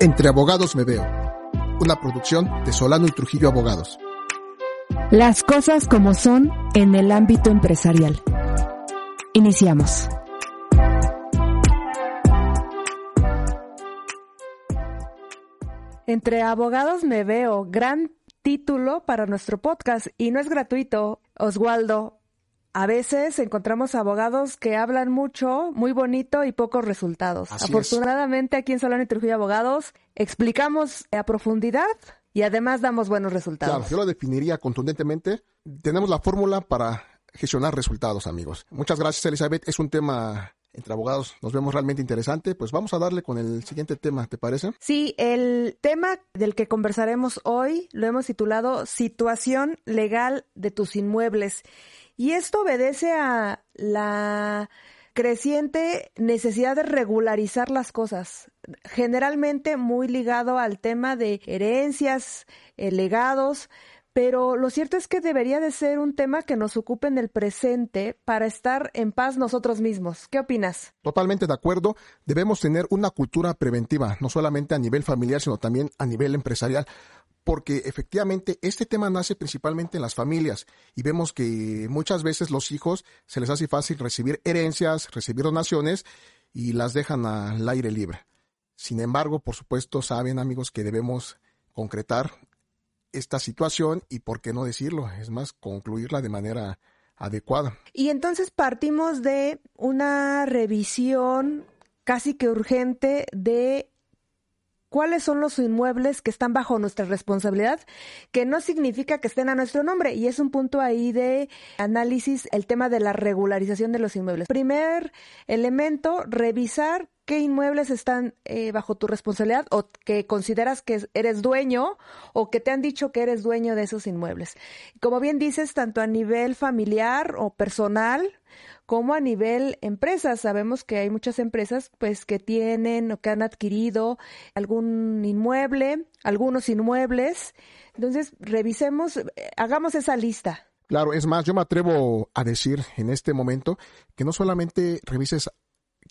Entre Abogados Me Veo, una producción de Solano y Trujillo Abogados. Las cosas como son en el ámbito empresarial. Iniciamos. Entre Abogados Me Veo, gran título para nuestro podcast y no es gratuito. Oswaldo, a veces encontramos abogados que hablan mucho, muy bonito y pocos resultados. Afortunadamente aquí en Solano y Trujillo Abogados explicamos a profundidad y además damos buenos resultados. Claro, yo lo definiría contundentemente. Tenemos la fórmula para gestionar resultados, amigos. Muchas gracias, Elizabeth. Es un tema entre abogados nos vemos realmente interesante, pues vamos a darle con el siguiente tema, ¿te parece? Sí, el tema del que conversaremos hoy lo hemos titulado Situación legal de tus inmuebles. Y esto obedece a la creciente necesidad de regularizar las cosas, generalmente muy ligado al tema de herencias, eh, legados, pero lo cierto es que debería de ser un tema que nos ocupe en el presente para estar en paz nosotros mismos. ¿Qué opinas? Totalmente de acuerdo. Debemos tener una cultura preventiva, no solamente a nivel familiar, sino también a nivel empresarial porque efectivamente este tema nace principalmente en las familias y vemos que muchas veces los hijos se les hace fácil recibir herencias, recibir donaciones y las dejan al aire libre. Sin embargo, por supuesto, saben amigos que debemos concretar esta situación y, por qué no decirlo, es más, concluirla de manera adecuada. Y entonces partimos de una revisión casi que urgente de cuáles son los inmuebles que están bajo nuestra responsabilidad, que no significa que estén a nuestro nombre. Y es un punto ahí de análisis el tema de la regularización de los inmuebles. Primer elemento, revisar qué inmuebles están eh, bajo tu responsabilidad o que consideras que eres dueño o que te han dicho que eres dueño de esos inmuebles. Como bien dices, tanto a nivel familiar o personal, como a nivel empresas. Sabemos que hay muchas empresas pues que tienen o que han adquirido algún inmueble, algunos inmuebles. Entonces, revisemos, hagamos esa lista. Claro, es más, yo me atrevo a decir en este momento que no solamente revises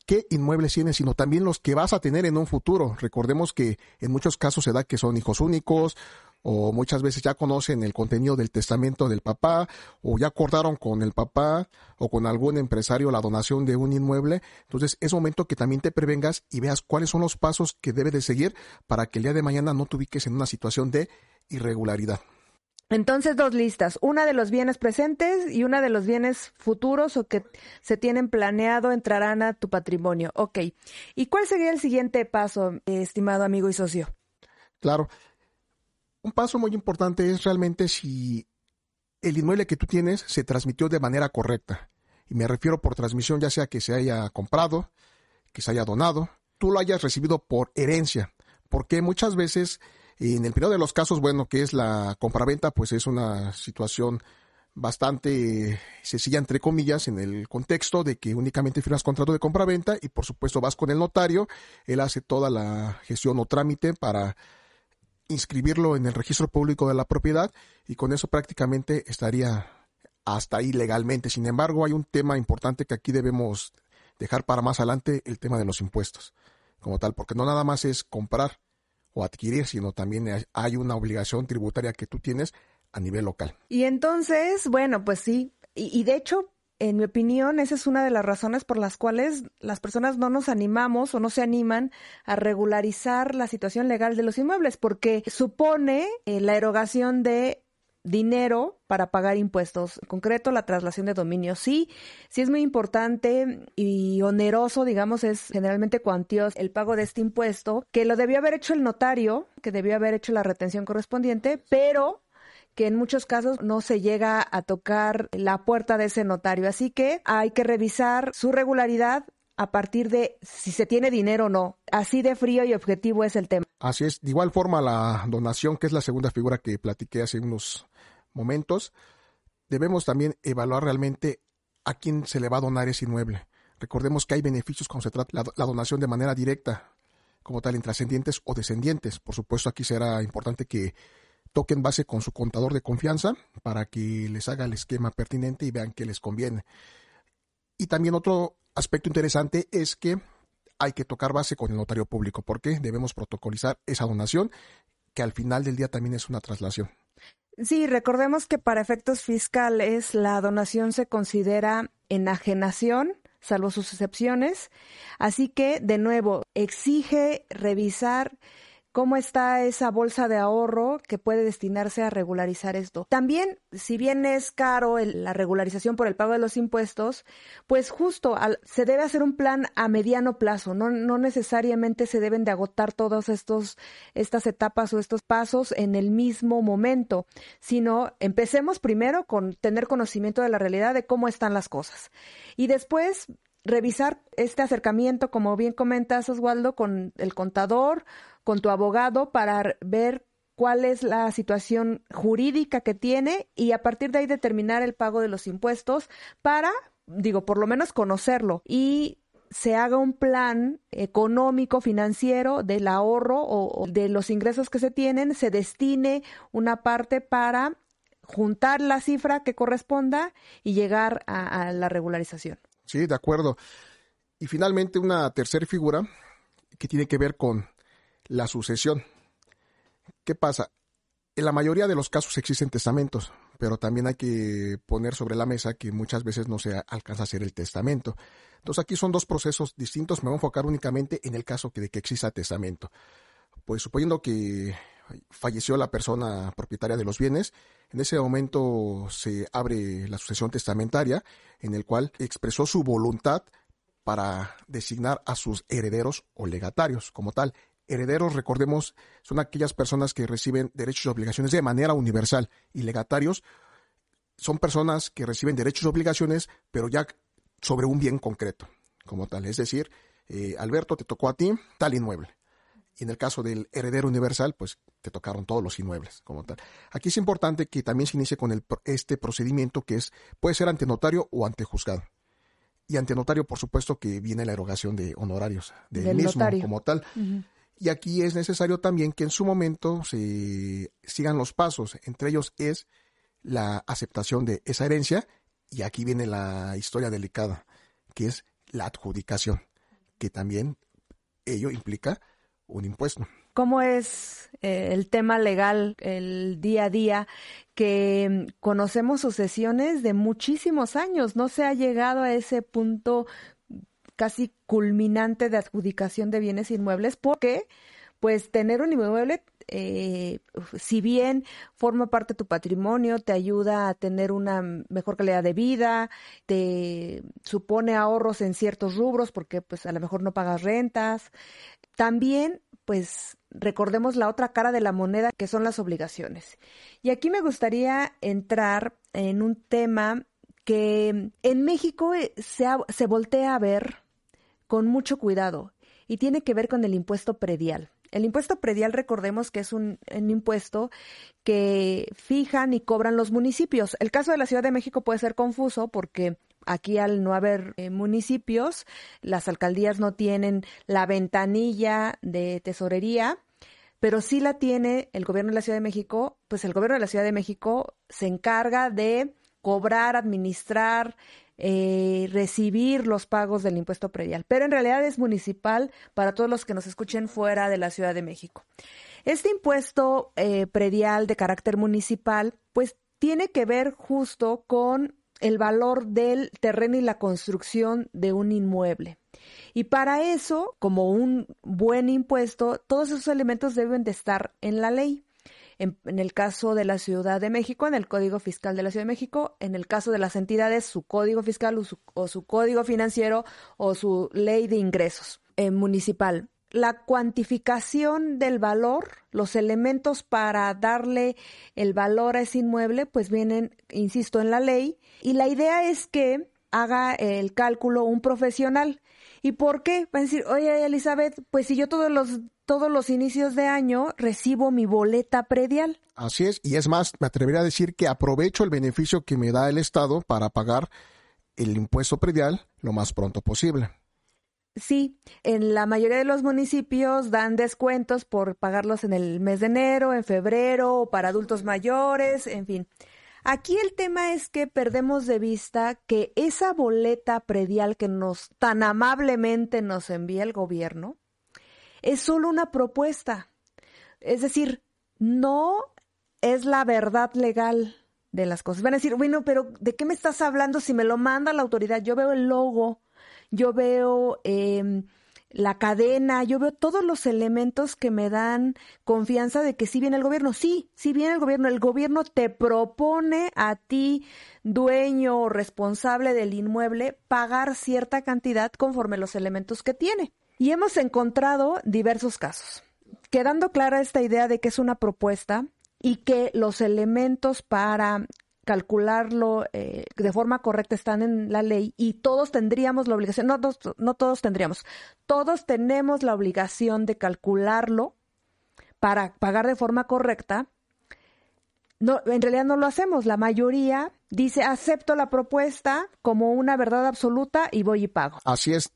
qué inmuebles tienes, sino también los que vas a tener en un futuro. Recordemos que en muchos casos se da que son hijos únicos o muchas veces ya conocen el contenido del testamento del papá, o ya acordaron con el papá o con algún empresario la donación de un inmueble. Entonces es momento que también te prevengas y veas cuáles son los pasos que debes de seguir para que el día de mañana no te ubiques en una situación de irregularidad. Entonces, dos listas, una de los bienes presentes y una de los bienes futuros o que se tienen planeado entrarán a tu patrimonio. Ok. ¿Y cuál sería el siguiente paso, estimado amigo y socio? Claro, un paso muy importante es realmente si el inmueble que tú tienes se transmitió de manera correcta. Y me refiero por transmisión ya sea que se haya comprado, que se haya donado, tú lo hayas recibido por herencia. Porque muchas veces, en el periodo de los casos, bueno, que es la compraventa, pues es una situación bastante sencilla entre comillas en el contexto de que únicamente firmas contrato de compraventa y por supuesto vas con el notario, él hace toda la gestión o trámite para inscribirlo en el registro público de la propiedad y con eso prácticamente estaría hasta ahí legalmente. Sin embargo, hay un tema importante que aquí debemos dejar para más adelante, el tema de los impuestos como tal, porque no nada más es comprar o adquirir, sino también hay una obligación tributaria que tú tienes a nivel local. Y entonces, bueno, pues sí, y, y de hecho, en mi opinión, esa es una de las razones por las cuales las personas no nos animamos o no se animan a regularizar la situación legal de los inmuebles, porque supone eh, la erogación de dinero para pagar impuestos. En concreto, la traslación de dominio. Sí, sí es muy importante y oneroso, digamos, es generalmente cuantioso el pago de este impuesto, que lo debió haber hecho el notario, que debió haber hecho la retención correspondiente, pero que en muchos casos no se llega a tocar la puerta de ese notario. Así que hay que revisar su regularidad a partir de si se tiene dinero o no. Así de frío y objetivo es el tema. Así es. De igual forma, la donación, que es la segunda figura que platiqué hace unos momentos, debemos también evaluar realmente a quién se le va a donar ese inmueble. Recordemos que hay beneficios cuando se trata la, la donación de manera directa, como tal, intrascendientes o descendientes. Por supuesto, aquí será importante que toquen base con su contador de confianza para que les haga el esquema pertinente y vean que les conviene. Y también otro aspecto interesante es que hay que tocar base con el notario público, porque debemos protocolizar esa donación, que al final del día también es una traslación. Sí, recordemos que para efectos fiscales la donación se considera enajenación, salvo sus excepciones. Así que, de nuevo, exige revisar cómo está esa bolsa de ahorro que puede destinarse a regularizar esto. También, si bien es caro la regularización por el pago de los impuestos, pues justo se debe hacer un plan a mediano plazo, no, no necesariamente se deben de agotar todas estas etapas o estos pasos en el mismo momento, sino empecemos primero con tener conocimiento de la realidad de cómo están las cosas. Y después revisar este acercamiento, como bien comentas, Oswaldo, con el contador, con tu abogado, para ver cuál es la situación jurídica que tiene y a partir de ahí determinar el pago de los impuestos para, digo, por lo menos conocerlo y se haga un plan económico, financiero del ahorro o, de los ingresos que se tienen, se destine una parte para juntar la cifra que corresponda y llegar a la regularización. Sí, de acuerdo. Y finalmente una tercera figura que tiene que ver con la sucesión. ¿Qué pasa? En la mayoría de los casos existen testamentos, pero también hay que poner sobre la mesa que muchas veces no se alcanza a hacer el testamento. Entonces aquí son dos procesos distintos. Me voy a enfocar únicamente en el caso de que exista testamento. Pues suponiendo que falleció la persona propietaria de los bienes, en ese momento se abre la sucesión testamentaria en el cual expresó su voluntad para designar a sus herederos o legatarios como tal. Herederos, recordemos, son aquellas personas que reciben derechos y obligaciones de manera universal y legatarios son personas que reciben derechos y obligaciones, pero ya sobre un bien concreto, como tal. Es decir, eh, Alberto, te tocó a ti tal inmueble. Y en el caso del heredero universal, pues te tocaron todos los inmuebles como tal. Aquí es importante que también se inicie con el, este procedimiento que es, puede ser ante notario o ante juzgado. Y ante notario, por supuesto, que viene la erogación de honorarios del, mismo como tal. Y aquí es necesario también que en su momento se sigan los pasos. Entre ellos es la aceptación de esa herencia. Y aquí viene la historia delicada, que es la adjudicación, que también ello implica un impuesto. ¿Cómo es eh, el tema legal, el día a día, que mm, conocemos sucesiones de muchísimos años? No se ha llegado a ese punto casi culminante de adjudicación de bienes inmuebles porque pues tener un inmueble eh, si bien forma parte de tu patrimonio, te ayuda a tener una mejor calidad de vida, te supone ahorros en ciertos rubros porque pues a lo mejor no pagas rentas, también, pues, recordemos la otra cara de la moneda, que son las obligaciones. Y aquí me gustaría entrar en un tema que en México eh, se, se voltea a ver con mucho cuidado y tiene que ver con el impuesto predial. El impuesto predial, recordemos que es un, impuesto que fijan y cobran los municipios. El caso de la Ciudad de México puede ser confuso porque Aquí al no haber eh, municipios, las alcaldías no tienen la ventanilla de tesorería, pero sí la tiene el gobierno de la Ciudad de México, pues el gobierno de la Ciudad de México se encarga de cobrar, administrar, eh, recibir los pagos del impuesto predial, pero en realidad es municipal para todos los que nos escuchen fuera de la Ciudad de México. Este impuesto eh, predial de carácter municipal, pues tiene que ver justo con el valor del terreno y la construcción de un inmueble. Y para eso, como un buen impuesto, todos esos elementos deben de estar en la ley. En, el caso de la Ciudad de México, en el Código Fiscal de la Ciudad de México, en el caso de las entidades, su código fiscal o su, código financiero o su ley de ingresos eh, municipal la cuantificación del valor, los elementos para darle el valor a ese inmueble, pues vienen, insisto, en la ley. Y la idea es que haga el cálculo un profesional. ¿Y por qué? Va a decir, oye, Elizabeth, pues si yo todos los, todos los inicios de año recibo mi boleta predial. Así es, y es más, me atrevería a decir que aprovecho el beneficio que me da el Estado para pagar el impuesto predial lo más pronto posible. Sí, en la mayoría de los municipios dan descuentos por pagarlos en el mes de enero, en febrero, o para adultos mayores, en fin. Aquí el tema es que perdemos de vista que esa boleta predial que nos tan amablemente nos envía el gobierno es solo una propuesta. Es decir, no es la verdad legal de las cosas. Van a decir, bueno, pero ¿de qué me estás hablando si me lo manda la autoridad? Yo veo el logo, yo veo eh, la cadena, yo veo todos los elementos que me dan confianza de que sí viene el gobierno. Sí, sí viene el gobierno. El gobierno te propone a ti, dueño o responsable del inmueble, pagar cierta cantidad conforme los elementos que tiene. Y hemos encontrado diversos casos. Quedando clara esta idea de que es una propuesta y que los elementos para calcularlo eh, de forma correcta están en la ley y todos tendríamos la obligación, no, no, todos tendríamos, todos tenemos la obligación de calcularlo para pagar de forma correcta. No, en realidad no lo hacemos. La mayoría dice acepto la propuesta como una verdad absoluta y voy y pago. Así es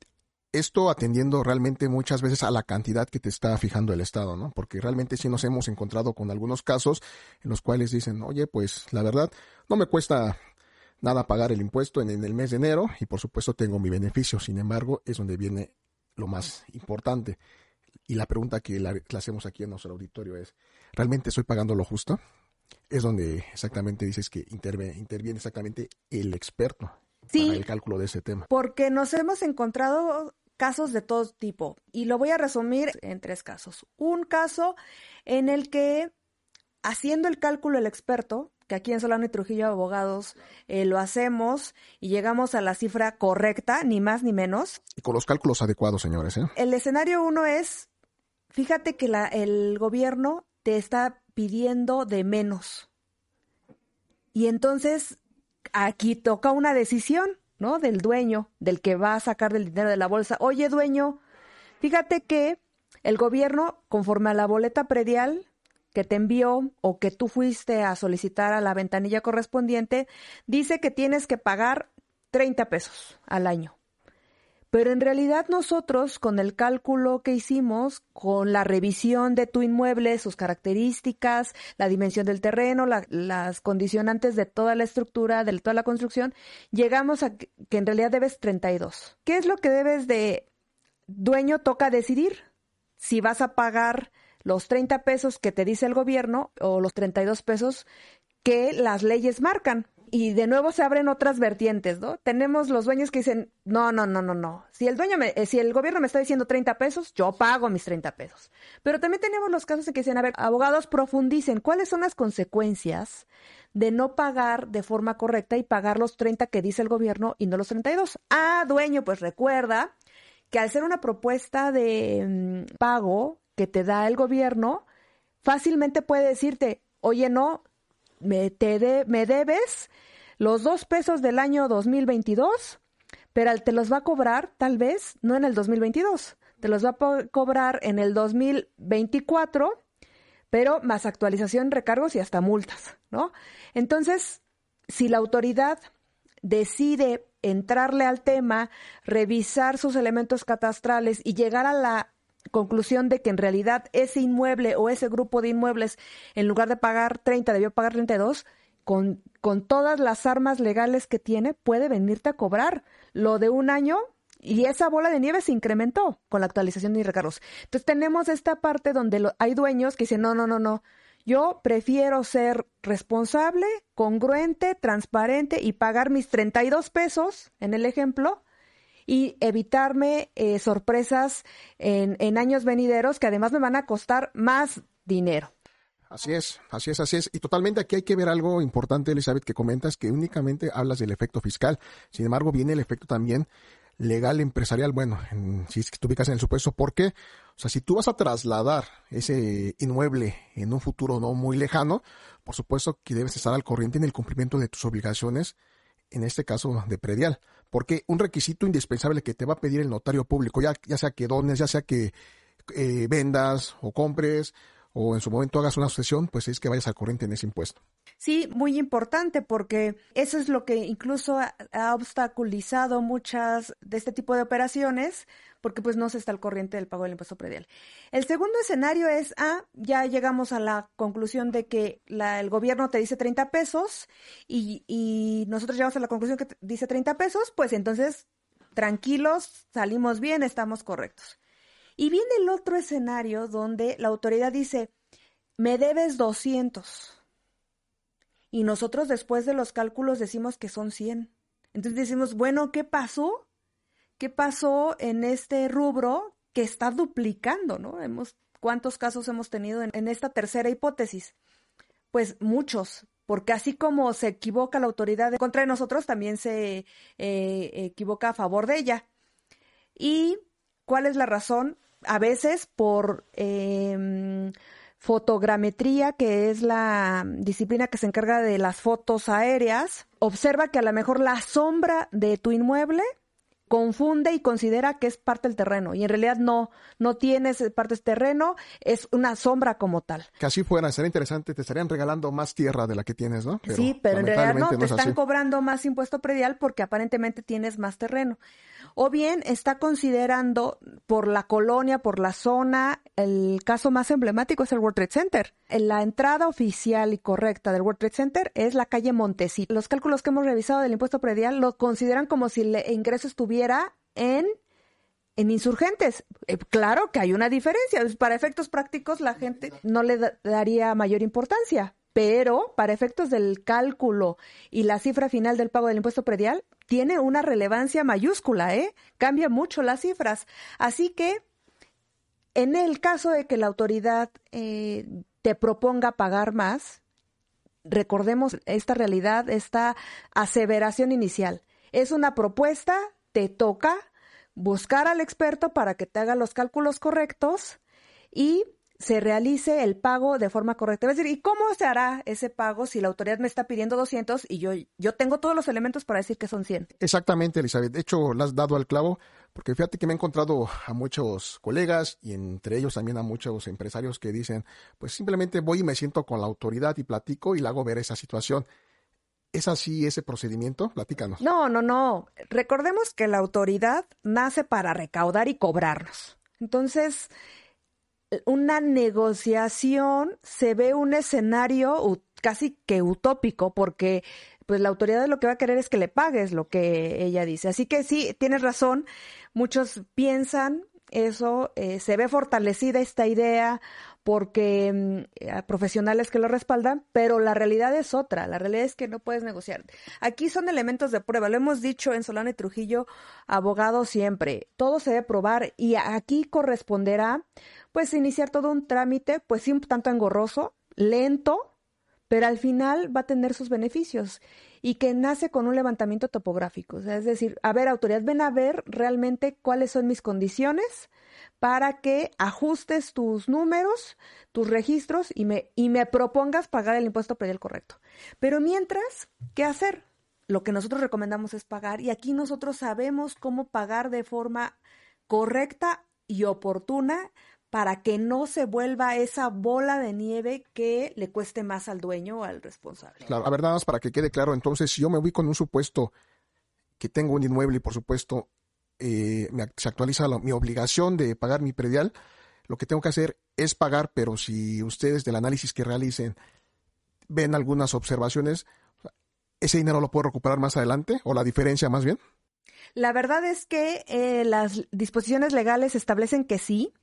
esto atendiendo realmente muchas veces a la cantidad que te está fijando el Estado, ¿no? Porque realmente sí nos hemos encontrado con algunos casos en los cuales dicen, oye, pues la verdad, no me cuesta nada pagar el impuesto en, el mes de enero y por supuesto tengo mi beneficio. Sin embargo, es donde viene lo más importante. Y la pregunta que le hacemos aquí en nuestro auditorio es, ¿realmente estoy pagando lo justo? Es donde exactamente dices que interviene, interviene exactamente el experto, Sí, para el cálculo de ese tema. Porque nos hemos encontrado casos de todo tipo y lo voy a resumir en tres casos. Un caso en el que haciendo el cálculo el experto, que aquí en Solano y Trujillo Abogados eh, lo hacemos y llegamos a la cifra correcta, ni más ni menos. Y con los cálculos adecuados, señores. ¿eh? El escenario uno es, fíjate que la, el gobierno te está pidiendo de menos. Y entonces aquí toca una decisión. ¿No? Del dueño, del que va a sacar del dinero de la bolsa. Oye, dueño, fíjate que el gobierno, conforme a la boleta predial que te envió o que tú fuiste a solicitar a la ventanilla correspondiente, dice que tienes que pagar 30 pesos al año. Pero en realidad nosotros, con el cálculo que hicimos, con la revisión de tu inmueble, sus características, la dimensión del terreno, las condicionantes de toda la estructura, de toda la construcción, llegamos a que en realidad debes 32. ¿Qué es lo que debes de dueño toca decidir? Si vas a pagar los 30 pesos que te dice el gobierno o los 32 pesos que las leyes marcan y de nuevo se abren otras vertientes, ¿no? Tenemos los dueños que dicen, no, no, no, no, no. Si el dueño me, eh, si el gobierno me está diciendo 30 pesos, yo pago mis 30 pesos. Pero también tenemos los casos en que dicen, a ver, abogados profundicen, ¿cuáles son las consecuencias de no pagar de forma correcta y pagar los 30 que dice el gobierno y no los 32? Ah, dueño, pues recuerda que al ser una propuesta de mm, pago que te da el gobierno, fácilmente puede decirte, oye, no, me, te me debes los dos pesos del año 2022, pero te los va a cobrar tal vez no en el 2022, te los va a cobrar en el 2024, pero más actualización, recargos y hasta multas, ¿no? Entonces, si la autoridad decide entrarle al tema, revisar sus elementos catastrales y llegar a la conclusión de que en realidad ese inmueble o ese grupo de inmuebles, en lugar de pagar 30, debió pagar 32, con, con todas las armas legales que tiene, puede venirte a cobrar lo de un año y esa bola de nieve se incrementó con la actualización de recargos. Entonces tenemos esta parte donde hay dueños que dicen, no, no, no, no, yo prefiero ser responsable, congruente, transparente y pagar mis 32 pesos, en el ejemplo, y evitarme eh, sorpresas en, en años venideros que además me van a costar más dinero. Así es, así es, así es. Y totalmente aquí hay que ver algo importante, Elizabeth, que comentas que únicamente hablas del efecto fiscal. Sin embargo, viene el efecto también legal empresarial. Bueno, si te ubicas en el supuesto, ¿por qué? O sea, si tú vas a trasladar ese inmueble en un futuro no muy lejano, por supuesto que debes estar al corriente en el cumplimiento de tus obligaciones, en este caso de predial porque un requisito indispensable que te va a pedir el notario público, ya, ya sea que dones, ya sea que eh, vendas o compres o en su momento hagas una sucesión, pues es que vayas al corriente en ese impuesto. Sí, muy importante porque eso es lo que incluso ha, obstaculizado muchas de este tipo de operaciones porque pues no se está al corriente del pago del impuesto predial. El segundo escenario es, ah, ya llegamos a la conclusión de que la, el gobierno te dice 30 pesos y, nosotros llegamos a la conclusión que dice 30 pesos, pues entonces tranquilos, salimos bien, estamos correctos. Y viene el otro escenario donde la autoridad dice, me debes 200. Y nosotros después de los cálculos decimos que son 100. Entonces decimos, bueno, ¿qué pasó? ¿Qué pasó en este rubro que está duplicando, ¿no? Hemos, ¿Cuántos casos hemos tenido en, esta tercera hipótesis? Pues muchos, porque así como se equivoca la autoridad contra nosotros, también se eh, equivoca a favor de ella. ¿Y cuál es la razón? A veces por em, fotogrametría, que es la disciplina que se encarga de las fotos aéreas, observa que a lo mejor la sombra de tu inmueble confunde y considera que es parte del terreno y en realidad no, no tienes parte del terreno, es una sombra como tal. Que así fuera, sería interesante, te estarían regalando más tierra de la que tienes, ¿no? sí, pero en realidad no, te están cobrando más impuesto predial porque aparentemente tienes más terreno o bien está considerando por la colonia, por la zona, el caso más emblemático es el World Trade Center. La entrada oficial y correcta del World Trade Center es la calle Montecito. Los cálculos que hemos revisado del impuesto predial lo consideran como si el ingreso estuviera en en insurgentes. Eh, claro que hay una diferencia. Para efectos prácticos la gente no le daría mayor importancia, pero para efectos del cálculo y la cifra final del pago del impuesto predial, tiene una relevancia mayúscula, ¿eh? Cambia mucho las cifras. Así que, en el caso de que la autoridad eh, te proponga pagar más, recordemos esta realidad, esta aseveración inicial. Es una propuesta, te toca buscar al experto para que te haga los cálculos correctos y se realice el pago de forma correcta. Es decir, ¿y cómo se hará ese pago si la autoridad me está pidiendo 200 y yo, yo tengo todos los elementos para decir que son 100? Exactamente, Elizabeth. De hecho, la has dado al clavo, porque fíjate que me he encontrado a muchos colegas y entre ellos también a muchos empresarios que dicen, pues simplemente voy y me siento con la autoridad y platico y le hago ver esa situación. ¿Es así ese procedimiento? Platícanos. No, no, no. Recordemos que la autoridad nace para recaudar y cobrarnos. Entonces, una negociación se ve un escenario casi que utópico porque pues la autoridad lo que va a querer es que le pagues lo que ella dice. Así que sí, tienes razón, muchos piensan eso, eh, se ve fortalecida esta idea porque mm, profesionales que lo respaldan, pero la realidad es otra, la realidad es que no puedes negociar. Aquí son elementos de prueba, lo hemos dicho en Solano y Trujillo, abogado siempre, todo se debe probar y aquí corresponderá pues iniciar todo un trámite, pues un tanto engorroso, lento, pero al final va a tener sus beneficios y que nace con un levantamiento topográfico. Es decir, a ver, autoridad, ven a ver realmente cuáles son mis condiciones para que ajustes tus números, tus registros y me, y me propongas pagar el impuesto predial correcto. Pero mientras, ¿qué hacer? Lo que nosotros recomendamos es pagar y aquí nosotros sabemos cómo pagar de forma correcta y oportuna para que no se vuelva esa bola de nieve que le cueste más al dueño o al responsable. Claro, a ver, nada más para que quede claro, entonces, si yo me voy con un supuesto que tengo un inmueble y por supuesto eh, se actualiza mi obligación de pagar mi predial, lo que tengo que hacer es pagar, pero si ustedes del análisis que realicen ven algunas observaciones, ¿ese dinero lo puedo recuperar más adelante o la diferencia más bien? La verdad es que eh, las disposiciones legales establecen que sí,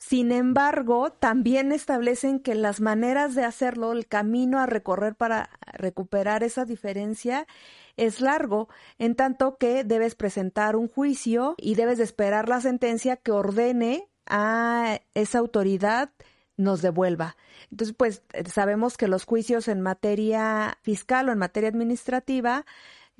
sin embargo, también establecen que las maneras de hacerlo, el camino a recorrer para recuperar esa diferencia es largo, en tanto que debes presentar un juicio y debes de esperar la sentencia que ordene a esa autoridad nos devuelva. Entonces, pues sabemos que los juicios en materia fiscal o en materia administrativa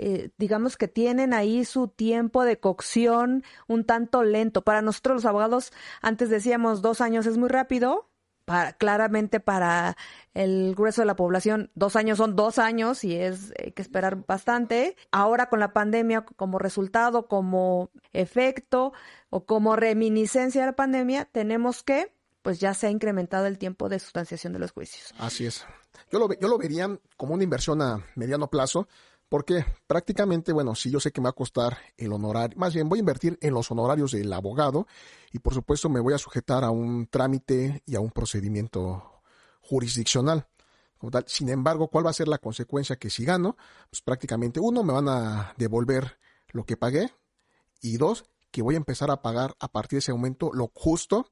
eh, digamos que tienen ahí su tiempo de cocción un tanto lento. Para nosotros los abogados, antes decíamos dos años es muy rápido, para, claramente para el grueso de la población, dos años son dos años y es hay que esperar bastante. Ahora con la pandemia como resultado, como efecto o como reminiscencia de la pandemia, tenemos que, pues ya se ha incrementado el tiempo de sustanciación de los juicios. Así es. Yo lo, yo lo vería como una inversión a mediano plazo, porque prácticamente, bueno, si yo sé que me va a costar el honorario, más bien voy a invertir en los honorarios del abogado y por supuesto me voy a sujetar a un trámite y a un procedimiento jurisdiccional. Sin embargo, ¿cuál va a ser la consecuencia que si gano? Pues prácticamente uno, me van a devolver lo que pagué y dos, que voy a empezar a pagar a partir de ese momento lo justo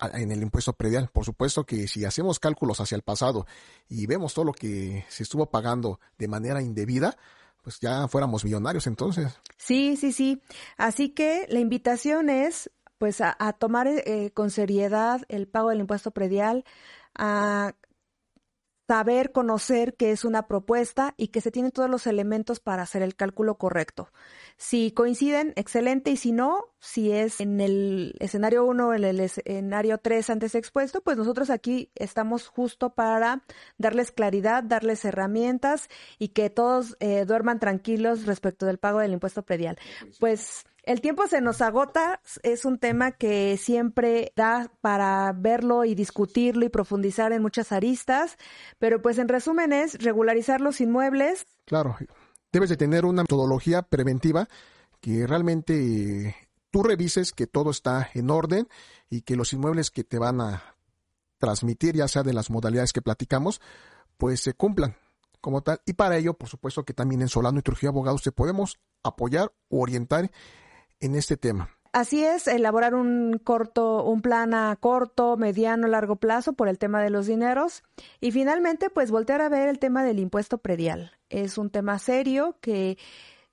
en el impuesto predial. Por supuesto que si hacemos cálculos hacia el pasado y vemos todo lo que se estuvo pagando de manera indebida, pues ya fuéramos millonarios entonces. Sí, sí, sí. Así que la invitación es pues a, tomar eh, con seriedad el pago del impuesto predial, a saber, conocer que es una propuesta y que se tienen todos los elementos para hacer el cálculo correcto. Si coinciden, excelente, y si no, si es en el escenario 1 o en el escenario 3 antes expuesto, pues nosotros aquí estamos justo para darles claridad, darles herramientas y que todos eh, duerman tranquilos respecto del pago del impuesto predial. Pues el tiempo se nos agota, es un tema que siempre da para verlo y discutirlo y profundizar en muchas aristas, pero pues en resumen es regularizar los inmuebles. Claro, debes de tener una metodología preventiva que realmente tú revises que todo está en orden y que los inmuebles que te van a transmitir, ya sea de las modalidades que platicamos, pues se cumplan como tal. Y para ello, por supuesto que también en Solano y Trujillo Abogados te podemos apoyar o orientar en este tema. Así es, elaborar un corto, un plan a corto, mediano, largo plazo por el tema de los dineros y finalmente pues voltear a ver el tema del impuesto predial. Es un tema serio que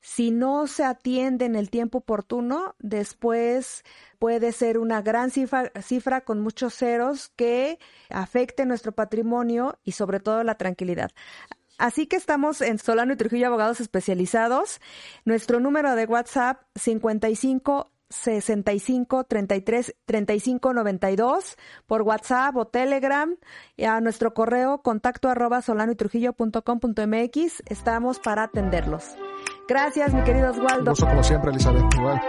si no se atiende en el tiempo oportuno, después puede ser una gran cifra, cifra con muchos ceros que afecte nuestro patrimonio y sobre todo la tranquilidad. Así que estamos en Solano y Trujillo Abogados Especializados. Nuestro número de WhatsApp 55 65 33 35 92 por WhatsApp o Telegram y a nuestro correo contacto arroba solano y trujillo punto com punto mx. Estamos para atenderlos. Gracias, mi querido Oswaldo. como siempre, Elizabeth. Igual.